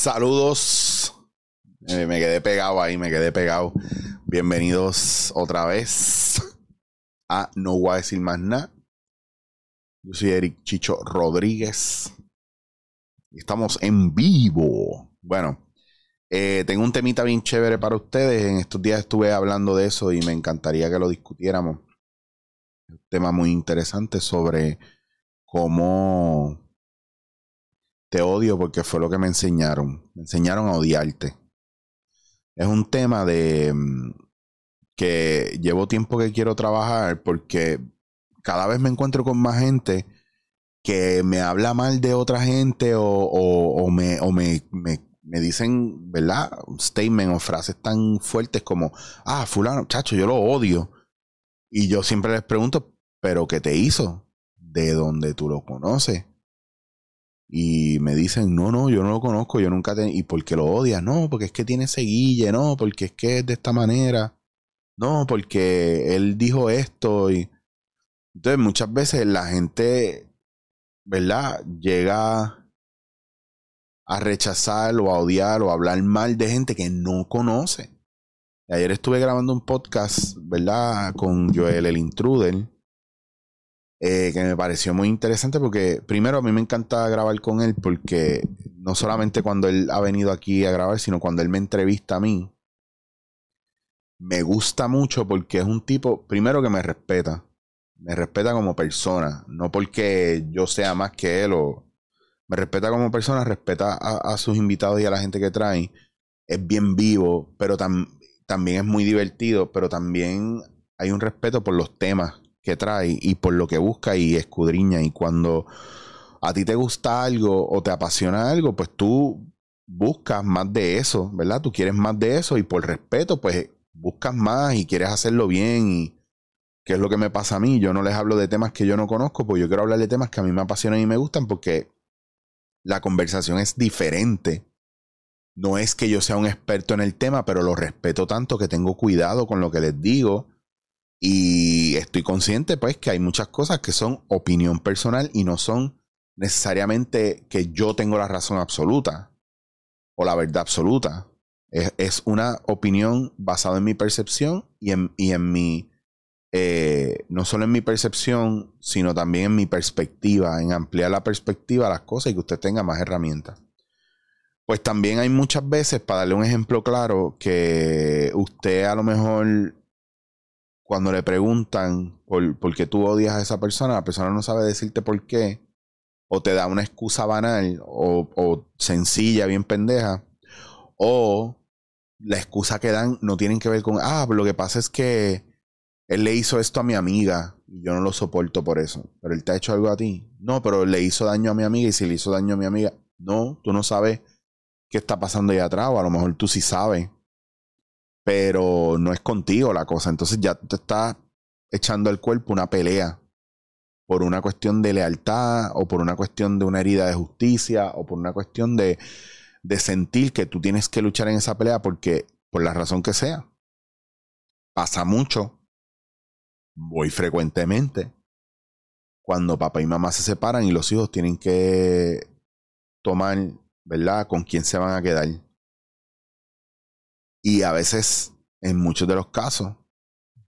Saludos. Eh, me quedé pegado ahí, me quedé pegado. Bienvenidos otra vez a No Voy a decir más nada. Yo soy Eric Chicho Rodríguez. Estamos en vivo. Bueno, eh, tengo un temita bien chévere para ustedes. En estos días estuve hablando de eso y me encantaría que lo discutiéramos. Un tema muy interesante sobre cómo te odio porque fue lo que me enseñaron. Me enseñaron a odiarte. Es un tema de mm, que llevo tiempo que quiero trabajar porque cada vez me encuentro con más gente que me habla mal de otra gente o, me, me, dicen, ¿verdad? Statement o frases tan fuertes como, ah, fulano, chacho, yo lo odio. Y yo siempre les pregunto, ¿pero qué te hizo? ¿De dónde tú lo conoces? Y me dicen, no, no, yo no lo conozco, yo nunca te... ¿Y por qué lo odias? No, porque es que tiene ese guille, no, porque es que es de esta manera. No, porque él dijo esto y... Entonces muchas veces la gente, ¿verdad? Llega a rechazar o a odiar o a hablar mal de gente que no conoce. Ayer estuve grabando un podcast, ¿verdad? Con Joel el Intruder eh, que me pareció muy interesante porque primero a mí me encanta grabar con él porque no solamente cuando él ha venido aquí a grabar, sino cuando él me entrevista a mí, me gusta mucho porque es un tipo, primero que me respeta, me respeta como persona, no porque yo sea más que él o me respeta como persona, respeta a, sus invitados y a la gente que trae, es bien vivo, pero también es muy divertido, pero también hay un respeto por los temas que trae y por lo que busca y escudriña. Y cuando a ti te gusta algo o te apasiona algo, pues tú buscas más de eso, ¿verdad? Tú quieres más de eso y por respeto, pues buscas más y quieres hacerlo bien y qué es lo que me pasa a mí. Yo no les hablo de temas que yo no conozco, pues yo quiero hablar de temas que a mí me apasionan y me gustan porque la conversación es diferente. No es que yo sea un experto en el tema, pero lo respeto tanto que tengo cuidado con lo que les digo y estoy consciente, pues, que hay muchas cosas que son opinión personal y no son necesariamente que yo tengo la razón absoluta o la verdad absoluta. Es, una opinión basada en mi percepción y en, y en mi, eh, no solo en mi percepción, sino también en mi perspectiva, en ampliar la perspectiva a las cosas y que usted tenga más herramientas. Pues también hay muchas veces, para darle un ejemplo claro, que usted a lo mejor cuando le preguntan por, qué tú odias a esa persona, la persona no sabe decirte por qué, o te da una excusa banal o, sencilla, bien pendeja, o la excusa que dan no tienen que ver con, ah, lo que pasa es que él le hizo esto a mi amiga y yo no lo soporto por eso, pero él te ha hecho algo a ti. No, pero le hizo daño a mi amiga y si le hizo daño a mi amiga, no, tú no sabes qué está pasando ahí atrás, o a lo mejor tú sí sabes pero no es contigo la cosa. Entonces ya te está echando al cuerpo una pelea por una cuestión de lealtad o por una cuestión de una herida de justicia o por una cuestión de, de sentir que tú tienes que luchar en esa pelea porque por la razón que sea. Pasa mucho, voy frecuentemente, cuando papá y mamá se separan y los hijos tienen que tomar, ¿verdad?, con quién se van a quedar. Y a veces, en muchos de los casos,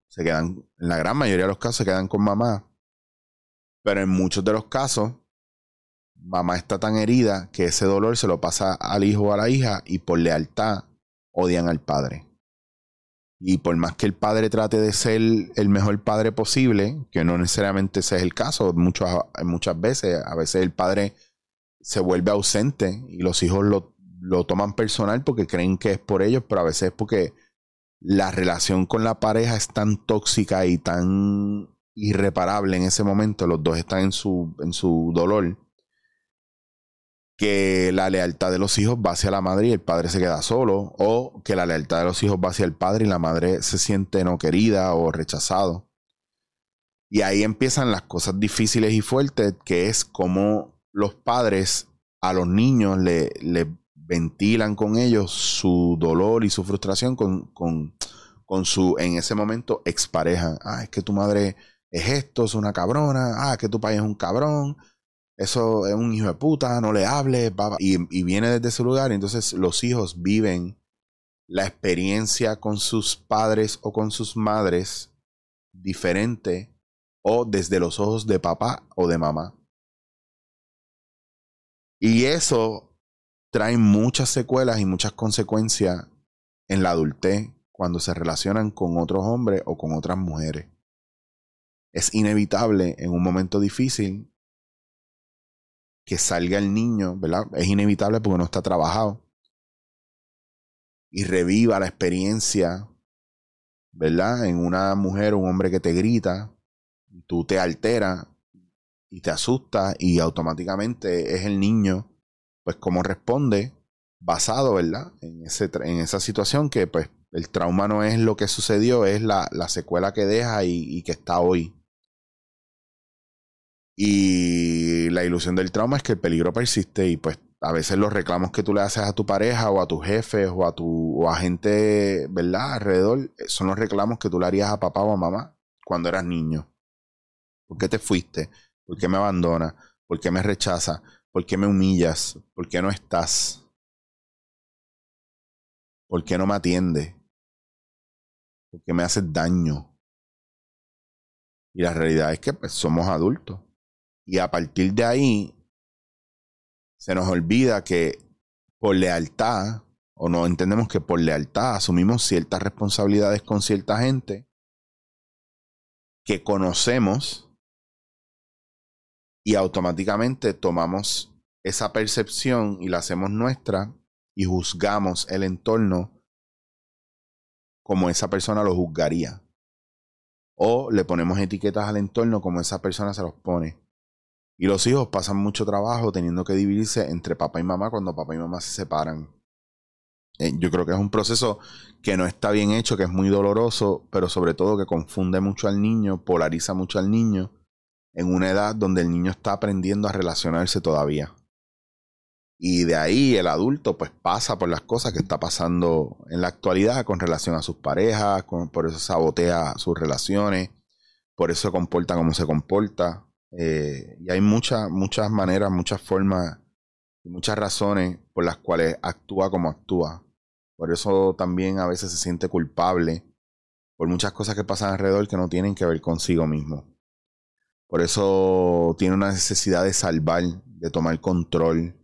se quedan, en la gran mayoría de los casos, se quedan con mamá. Pero en muchos de los casos, mamá está tan herida que ese dolor se lo pasa al hijo o a la hija y por lealtad odian al padre. Y por más que el padre trate de ser el mejor padre posible, que no necesariamente ese es el caso, muchas, muchas veces, a veces el padre se vuelve ausente y los hijos lo lo toman personal porque creen que es por ellos, pero a veces es porque la relación con la pareja es tan tóxica y tan irreparable en ese momento, los dos están en su, en su dolor, que la lealtad de los hijos va hacia la madre y el padre se queda solo, o que la lealtad de los hijos va hacia el padre y la madre se siente no querida o rechazado. Y ahí empiezan las cosas difíciles y fuertes, que es como los padres a los niños le, le ventilan con ellos su dolor y su frustración con, con, con su, en ese momento, expareja. Ah, es que tu madre es esto, es una cabrona. Ah, es que tu padre es un cabrón. eso es un hijo de puta, no le hable, y, y viene desde ese lugar, entonces los hijos viven la experiencia con sus padres o con sus madres diferente o desde los ojos de papá o de mamá. Y eso trae muchas secuelas y muchas consecuencias en la adultez cuando se relacionan con otros hombres o con otras mujeres. Es inevitable en un momento difícil que salga el niño, ¿verdad? Es inevitable porque no está trabajado. Y reviva la experiencia, ¿verdad? En una mujer o un hombre que te grita, tú te alteras y te asustas y automáticamente es el niño, pues como responde basado, ¿verdad? En, ese, en esa situación que pues el trauma no es lo que sucedió, es la, la secuela que deja y, que está hoy. Y la ilusión del trauma es que el peligro persiste y pues a veces los reclamos que tú le haces a tu pareja o a tus jefes o a tu o a gente, ¿verdad? Alrededor son los reclamos que tú le harías a papá o a mamá cuando eras niño. ¿Por qué te fuiste? ¿Por qué me abandonas? ¿Por qué me rechazas? ¿Por qué me humillas? ¿Por qué no estás? ¿Por qué no me atiendes? ¿Por qué me haces daño? Y la realidad es que pues, somos adultos. Y a partir de ahí, se nos olvida que por lealtad, o no entendemos que por lealtad asumimos ciertas responsabilidades con cierta gente que conocemos y automáticamente tomamos esa percepción y la hacemos nuestra y juzgamos el entorno como esa persona lo juzgaría. O le ponemos etiquetas al entorno como esa persona se los pone. Y los hijos pasan mucho trabajo teniendo que dividirse entre papá y mamá cuando papá y mamá se separan. Eh, yo creo que es un proceso que no está bien hecho, que es muy doloroso, pero sobre todo que confunde mucho al niño, polariza mucho al niño en una edad donde el niño está aprendiendo a relacionarse todavía. Y de ahí el adulto pues pasa por las cosas que está pasando en la actualidad con relación a sus parejas, por eso sabotea sus relaciones, por eso se comporta como se comporta. Eh, y hay muchas, muchas maneras, muchas formas y muchas razones por las cuales actúa como actúa. Por eso también a veces se siente culpable por muchas cosas que pasan alrededor que no tienen que ver consigo mismo. Por eso tiene una necesidad de salvar, de tomar control.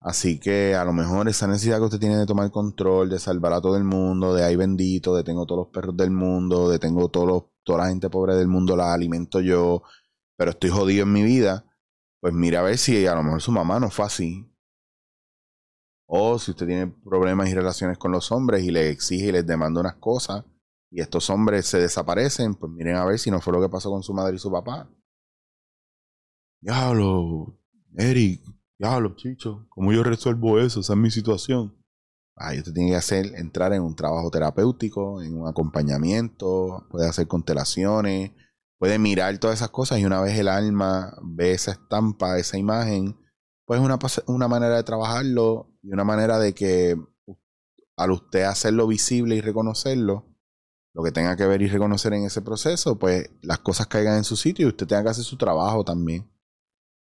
Así que a lo mejor esa necesidad que usted tiene de tomar control, de salvar a todo el mundo, de ay bendito, de tengo todos los perros del mundo, de tengo todos toda la gente pobre del mundo, la alimento yo, pero estoy jodido en mi vida, pues mira a ver si a lo mejor su mamá no fue así. O si usted tiene problemas y relaciones con los hombres y le exige y les demanda unas cosas, y estos hombres se desaparecen, pues miren a ver si no fue lo que pasó con su madre y su papá. Diablo, Eric, diablo, chicho, ¿cómo yo resuelvo eso? Esa es mi situación. Ah, usted tiene que hacer, entrar en un trabajo terapéutico, en un acompañamiento, puede hacer constelaciones, puede mirar todas esas cosas y una vez el alma ve esa estampa, esa imagen, pues es una, una manera de trabajarlo y una manera de que al usted hacerlo visible y reconocerlo, lo que tenga que ver y reconocer en ese proceso, pues las cosas caigan en su sitio y usted tenga que hacer su trabajo también.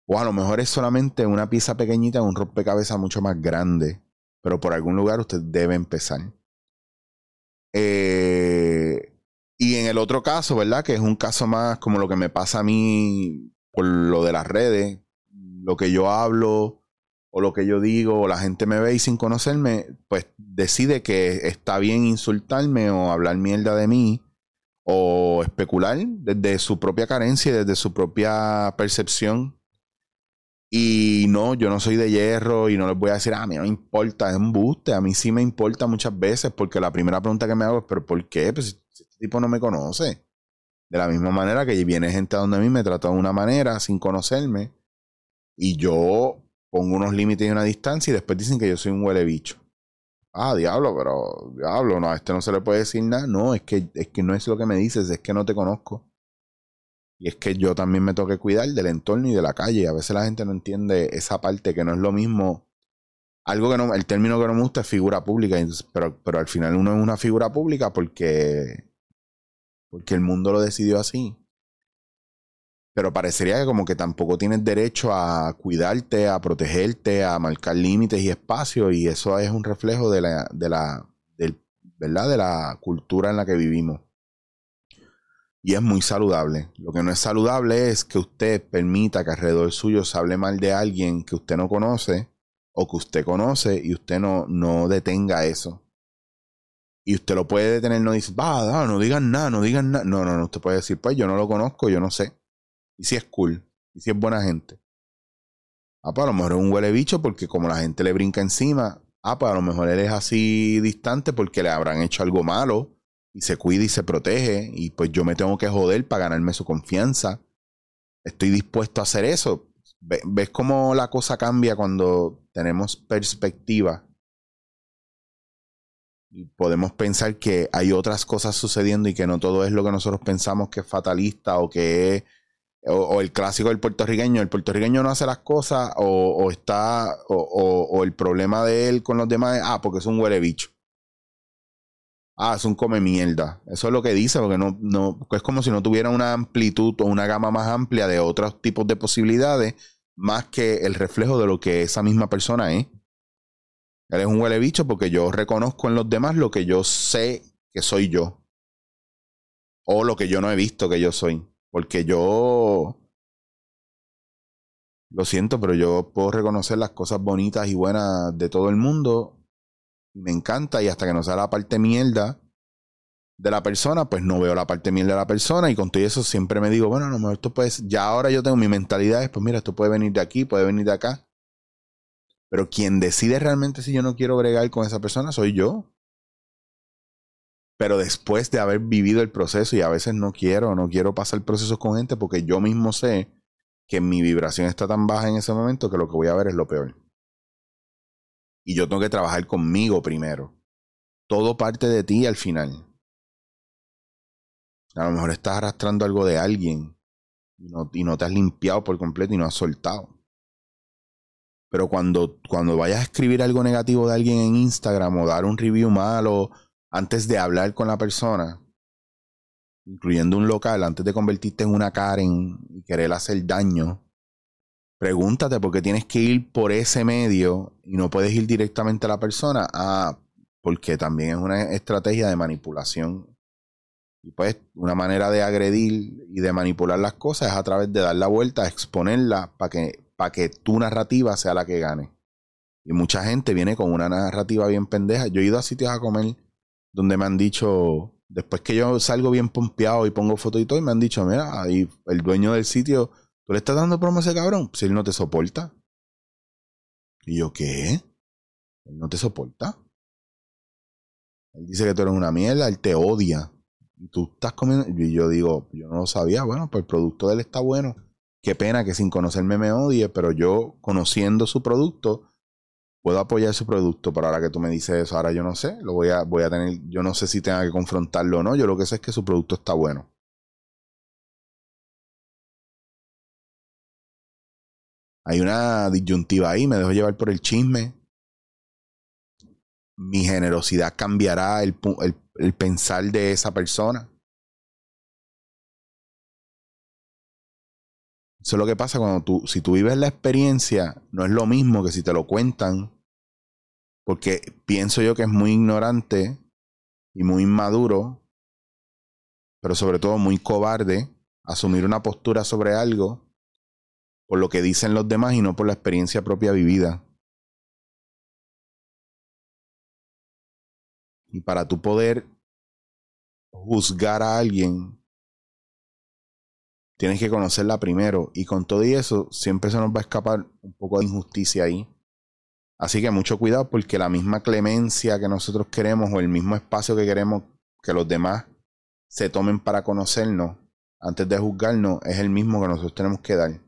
O a lo mejor es solamente una pieza pequeñita un rompecabezas mucho más grande, pero por algún lugar usted debe empezar. Eh, y en el otro caso, ¿verdad? Que es un caso más como lo que me pasa a mí por lo de las redes, lo que yo hablo, o lo que yo digo, o la gente me ve y sin conocerme, pues decide que está bien insultarme o hablar mierda de mí o especular desde su propia carencia y desde su propia percepción. Y no, yo no soy de hierro y no les voy a decir, ah, a mí no me importa, es un buste. A mí sí me importa muchas veces porque la primera pregunta que me hago es, ¿pero por qué? Pues este tipo no me conoce. De la misma manera que viene gente a donde a mí me trata de una manera sin conocerme y yo pongo unos límites y una distancia y después dicen que yo soy un huele bicho. Ah, diablo, pero diablo, no, a este no se le puede decir nada. No, es que, es que no es lo que me dices, es que no te conozco. Y es que yo también me tengo que cuidar del entorno y de la calle. A veces la gente no entiende esa parte que no es lo mismo. Algo que no, el término que no me gusta es figura pública, pero, pero al final uno es una figura pública porque, porque el mundo lo decidió así. Pero parecería que como que tampoco tienes derecho a cuidarte, a protegerte, a marcar límites y espacios, y eso es un reflejo de la, de la, ¿verdad? de la cultura en la que vivimos. Y es muy saludable. Lo que no es saludable es que usted permita que alrededor suyo se hable mal de alguien que usted no conoce o que usted conoce y usted no, no detenga eso. Y usted lo puede detener, no dice, va, no digan nada, no digan nada. No, no, no, usted puede decir, pues yo no lo conozco, yo no sé. Y si es cool. Y si es buena gente. Ah, pues a lo mejor es un huele bicho porque como la gente le brinca encima. Ah, pues a lo mejor él es así distante porque le habrán hecho algo malo. Y se cuida y se protege. Y pues yo me tengo que joder para ganarme su confianza. Estoy dispuesto a hacer eso. ¿Ves cómo la cosa cambia cuando tenemos perspectiva? Y podemos pensar que hay otras cosas sucediendo y que no todo es lo que nosotros pensamos que es fatalista o que es o, el clásico del puertorriqueño, el puertorriqueño no hace las cosas o, está, o, el problema de él con los demás es, ah, porque es un huele bicho. Ah, es un come mierda. Eso es lo que dice, porque no, no, es como si no tuviera una amplitud o una gama más amplia de otros tipos de posibilidades, más que el reflejo de lo que esa misma persona es. Él es un huele bicho porque yo reconozco en los demás lo que yo sé que soy yo. O lo que yo no he visto que yo soy. Porque yo, lo siento, pero yo puedo reconocer las cosas bonitas y buenas de todo el mundo. Me encanta y hasta que no sea la parte mierda de la persona, pues no veo la parte mierda de la persona y con todo eso siempre me digo, bueno, a lo mejor esto puede, ya ahora yo tengo mi mentalidad, es pues mira, esto puede venir de aquí, puede venir de acá. Pero quien decide realmente si yo no quiero bregar con esa persona soy yo. Pero después de haber vivido el proceso, y a veces no quiero, no quiero pasar procesos con gente porque yo mismo sé que mi vibración está tan baja en ese momento que lo que voy a ver es lo peor. Y yo tengo que trabajar conmigo primero. Todo parte de ti al final. A lo mejor estás arrastrando algo de alguien y no, y no te has limpiado por completo y no has soltado. Pero cuando, cuando vayas a escribir algo negativo de alguien en Instagram o dar un review malo antes de hablar con la persona, incluyendo un local, antes de convertirte en una Karen y querer hacer daño, pregúntate por qué tienes que ir por ese medio y no puedes ir directamente a la persona. Ah, porque también es una estrategia de manipulación. Y pues una manera de agredir y de manipular las cosas es a través de dar la vuelta, exponerla para que, para que tu narrativa sea la que gane. Y mucha gente viene con una narrativa bien pendeja. Yo he ido a sitios a comer donde me han dicho, después que yo salgo bien pompeado y pongo fotos y todo, y me han dicho, mira, ahí el dueño del sitio, ¿tú le estás dando promo a ese cabrón? Si él no te soporta. Y yo, ¿qué? Él no te soporta. Él dice que tú eres una mierda, él te odia. Y tú estás comiendo. Y yo digo, yo no lo sabía. Bueno, pues el producto de él está bueno. Qué pena que sin conocerme me odie, pero yo conociendo su producto, puedo apoyar su producto, pero ahora que tú me dices eso, ahora yo no sé, lo voy a, voy a tener, yo no sé si tenga que confrontarlo o no, yo lo que sé es que su producto está bueno. Hay una disyuntiva ahí, me dejo llevar por el chisme. Mi generosidad cambiará el, el, el pensar de esa persona. Eso es lo que pasa cuando tú, si tú vives la experiencia, no es lo mismo que si te lo cuentan porque pienso yo que es muy ignorante y muy inmaduro, pero sobre todo muy cobarde, asumir una postura sobre algo por lo que dicen los demás y no por la experiencia propia vivida. Y para tú poder juzgar a alguien, tienes que conocerla primero. Y con todo y eso, siempre se nos va a escapar un poco de injusticia ahí. Así que mucho cuidado porque la misma clemencia que nosotros queremos o el mismo espacio que queremos que los demás se tomen para conocernos antes de juzgarnos es el mismo que nosotros tenemos que dar.